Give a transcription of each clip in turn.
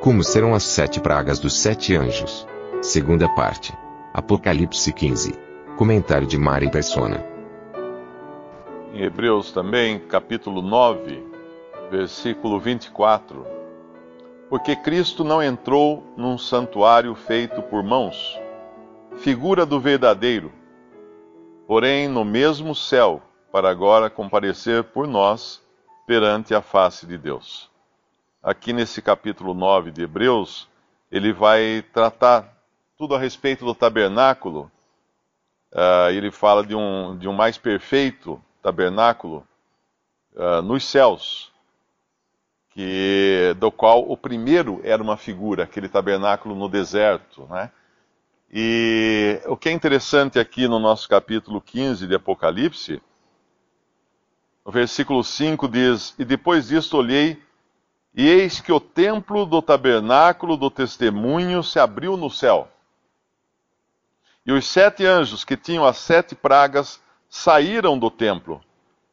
Como serão as sete pragas dos sete anjos? Segunda parte. Apocalipse 15. Comentário de Mari Persona. Em Hebreus também, capítulo 9, versículo 24. Porque Cristo não entrou num santuário feito por mãos, figura do verdadeiro, porém no mesmo céu, para agora comparecer por nós perante a face de Deus. Aqui nesse capítulo 9 de Hebreus, ele vai tratar tudo a respeito do tabernáculo. Uh, ele fala de um, de um mais perfeito tabernáculo uh, nos céus, que, do qual o primeiro era uma figura, aquele tabernáculo no deserto. Né? E o que é interessante aqui no nosso capítulo 15 de Apocalipse, o versículo 5 diz: E depois disto olhei, e eis que o templo do tabernáculo do testemunho se abriu no céu. E os sete anjos que tinham as sete pragas saíram do templo,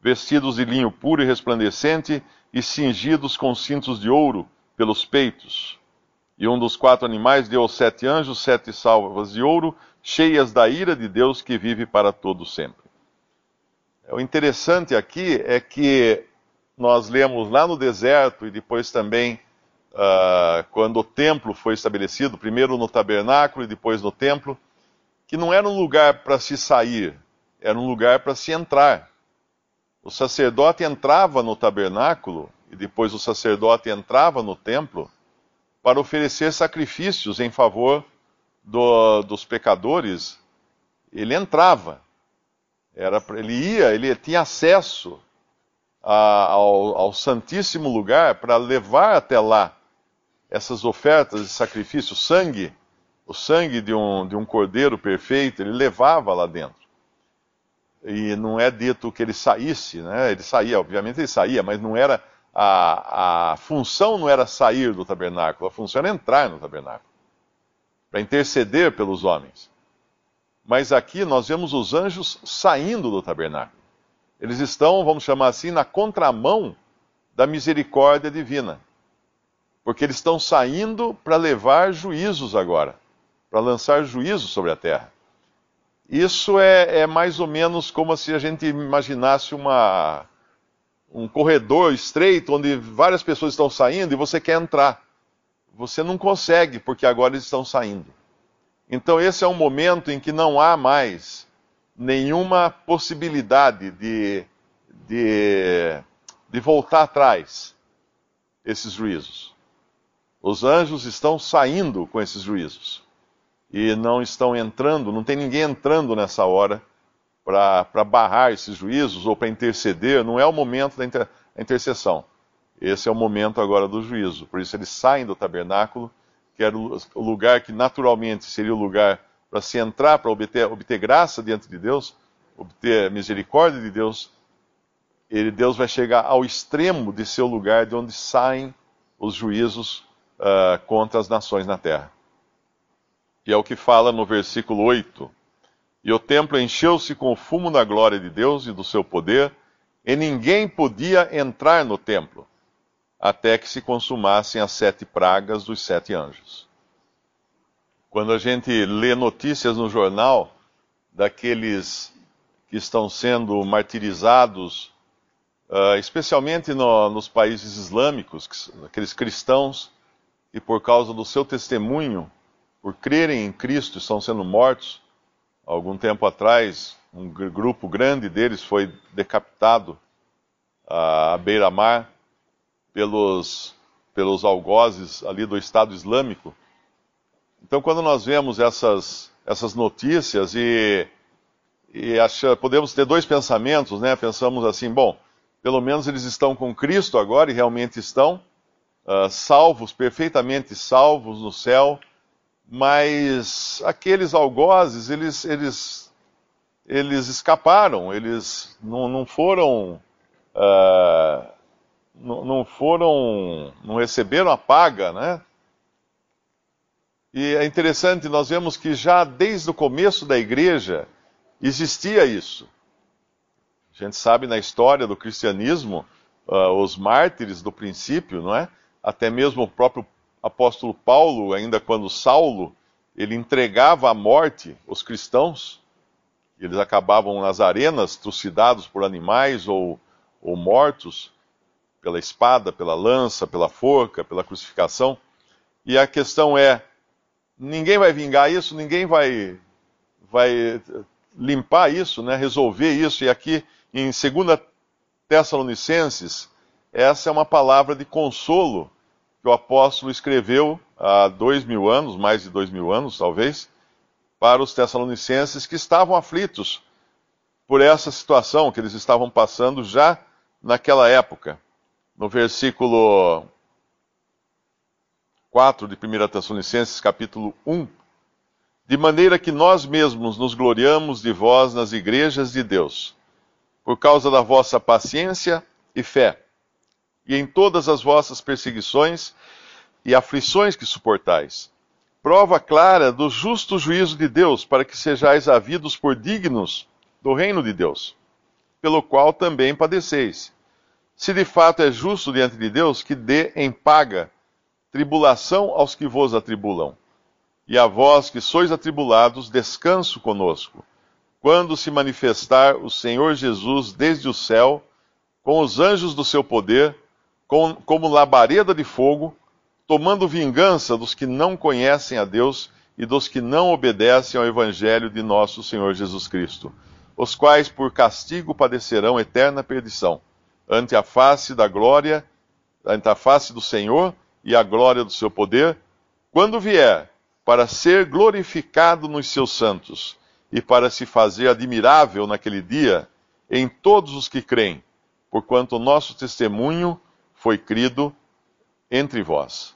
vestidos de linho puro e resplandecente, e cingidos com cintos de ouro pelos peitos. E um dos quatro animais deu aos sete anjos sete salvas de ouro, cheias da ira de Deus que vive para todo sempre. O interessante aqui é que nós lemos lá no deserto e depois também uh, quando o templo foi estabelecido, primeiro no tabernáculo e depois no templo, que não era um lugar para se sair, era um lugar para se entrar. O sacerdote entrava no tabernáculo e depois o sacerdote entrava no templo para oferecer sacrifícios em favor do, dos pecadores. Ele entrava, era, ele ia, ele tinha acesso a, ao, ao Santíssimo Lugar para levar até lá essas ofertas de sacrifício, sangue, o sangue de um, de um cordeiro perfeito, ele levava lá dentro e não é dito que ele saísse, né? Ele saía, obviamente ele saía, mas não era a, a função não era sair do tabernáculo, a função era entrar no tabernáculo para interceder pelos homens. Mas aqui nós vemos os anjos saindo do tabernáculo. Eles estão, vamos chamar assim, na contramão da misericórdia divina. Porque eles estão saindo para levar juízos agora, para lançar juízo sobre a terra. Isso é, é, mais ou menos como se a gente imaginasse uma, um corredor estreito onde várias pessoas estão saindo e você quer entrar. Você não consegue, porque agora eles estão saindo. Então, esse é um momento em que não há mais nenhuma possibilidade de, de, de voltar atrás esses juízos. Os anjos estão saindo com esses juízos e não estão entrando, não tem ninguém entrando nessa hora para barrar esses juízos ou para interceder, não é o momento da inter, intercessão. Esse é o momento agora do juízo. Por isso eles saem do tabernáculo, que era o lugar que naturalmente seria o lugar para se entrar, para obter, obter graça diante de Deus, obter misericórdia de Deus. Ele, Deus vai chegar ao extremo de seu lugar, de onde saem os juízos uh, contra as nações na terra que é o que fala no versículo 8. E o templo encheu-se com o fumo da glória de Deus e do seu poder, e ninguém podia entrar no templo, até que se consumassem as sete pragas dos sete anjos. Quando a gente lê notícias no jornal daqueles que estão sendo martirizados, uh, especialmente no, nos países islâmicos, aqueles cristãos que, por causa do seu testemunho, por crerem em Cristo, estão sendo mortos. Algum tempo atrás, um grupo grande deles foi decapitado à beira-mar pelos, pelos algozes ali do Estado Islâmico. Então, quando nós vemos essas, essas notícias e, e acha, podemos ter dois pensamentos, né? Pensamos assim, bom, pelo menos eles estão com Cristo agora e realmente estão uh, salvos, perfeitamente salvos no céu, mas aqueles algozes, eles, eles, eles escaparam, eles não, não foram. Uh, não, não foram. não receberam a paga, né? E é interessante, nós vemos que já desde o começo da igreja existia isso. A gente sabe na história do cristianismo, uh, os mártires do princípio, não é? Até mesmo o próprio apóstolo Paulo, ainda quando Saulo, ele entregava à morte os cristãos, eles acabavam nas arenas, trucidados por animais ou, ou mortos pela espada, pela lança, pela forca, pela crucificação. E a questão é: ninguém vai vingar isso, ninguém vai, vai limpar isso, né, resolver isso. E aqui em 2 Tessalonicenses, essa é uma palavra de consolo que o apóstolo escreveu há dois mil anos, mais de dois mil anos talvez, para os Tessalonicenses que estavam aflitos por essa situação que eles estavam passando já naquela época. No versículo 4 de 1 Tessalonicenses, capítulo 1, de maneira que nós mesmos nos gloriamos de vós nas igrejas de Deus, por causa da vossa paciência e fé, e em todas as vossas perseguições e aflições que suportais. Prova clara do justo juízo de Deus, para que sejais havidos por dignos do reino de Deus, pelo qual também padeceis. Se de fato é justo diante de Deus, que dê em paga tribulação aos que vos atribulam. E a vós que sois atribulados, descanso conosco, quando se manifestar o Senhor Jesus desde o céu, com os anjos do seu poder, com, como labareda de fogo, tomando vingança dos que não conhecem a Deus e dos que não obedecem ao Evangelho de nosso Senhor Jesus Cristo, os quais por castigo padecerão eterna perdição, ante a face da glória, ante a face do Senhor e a glória do seu poder, quando vier para ser glorificado nos seus santos e para se fazer admirável naquele dia em todos os que creem, porquanto o nosso testemunho foi crido entre vós.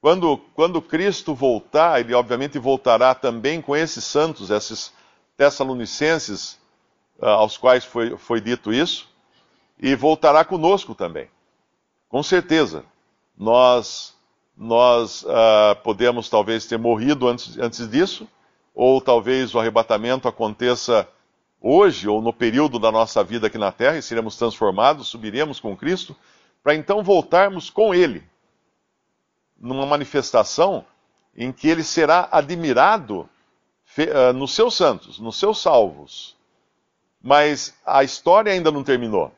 Quando, quando Cristo voltar, ele obviamente voltará também com esses santos, esses tessalonicenses uh, aos quais foi, foi dito isso, e voltará conosco também. Com certeza nós, nós uh, podemos talvez ter morrido antes, antes disso, ou talvez o arrebatamento aconteça hoje ou no período da nossa vida aqui na terra e seremos transformados, subiremos com Cristo, para então voltarmos com Ele, numa manifestação em que Ele será admirado uh, nos seus santos, nos seus salvos. Mas a história ainda não terminou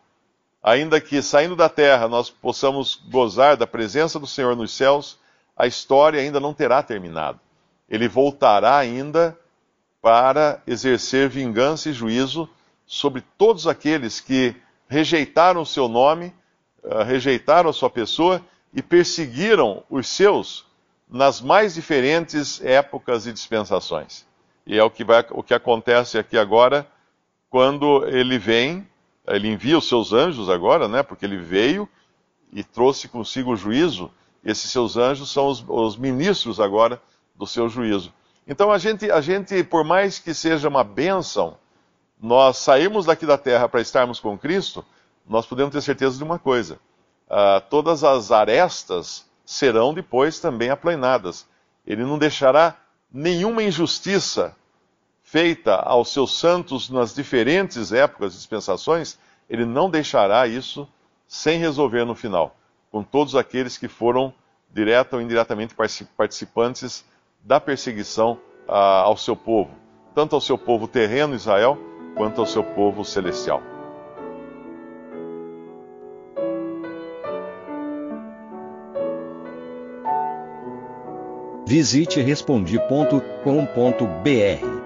ainda que saindo da terra nós possamos gozar da presença do Senhor nos céus, a história ainda não terá terminado. Ele voltará ainda para exercer vingança e juízo sobre todos aqueles que rejeitaram o seu nome, eh, rejeitaram a sua pessoa e perseguiram os seus nas mais diferentes épocas e dispensações. E é o que, vai, o que acontece aqui agora, quando ele vem ele envia os seus anjos agora, né? Porque ele veio e trouxe consigo o juízo. Esses seus anjos são os, os ministros agora do seu juízo. Então a gente, a gente, por mais que seja uma bênção, nós saímos daqui da terra para estarmos com Cristo, nós podemos ter certeza de uma coisa: uh, todas as arestas serão depois também aplainadas. Ele não deixará nenhuma injustiça feita aos seus santos nas diferentes épocas e dispensações, ele não deixará isso sem resolver no final, com todos aqueles que foram direta ou indiretamente participantes da perseguição ah, ao seu povo, tanto ao seu povo terreno Israel, quanto ao seu povo celestial. Visite respondi.com.br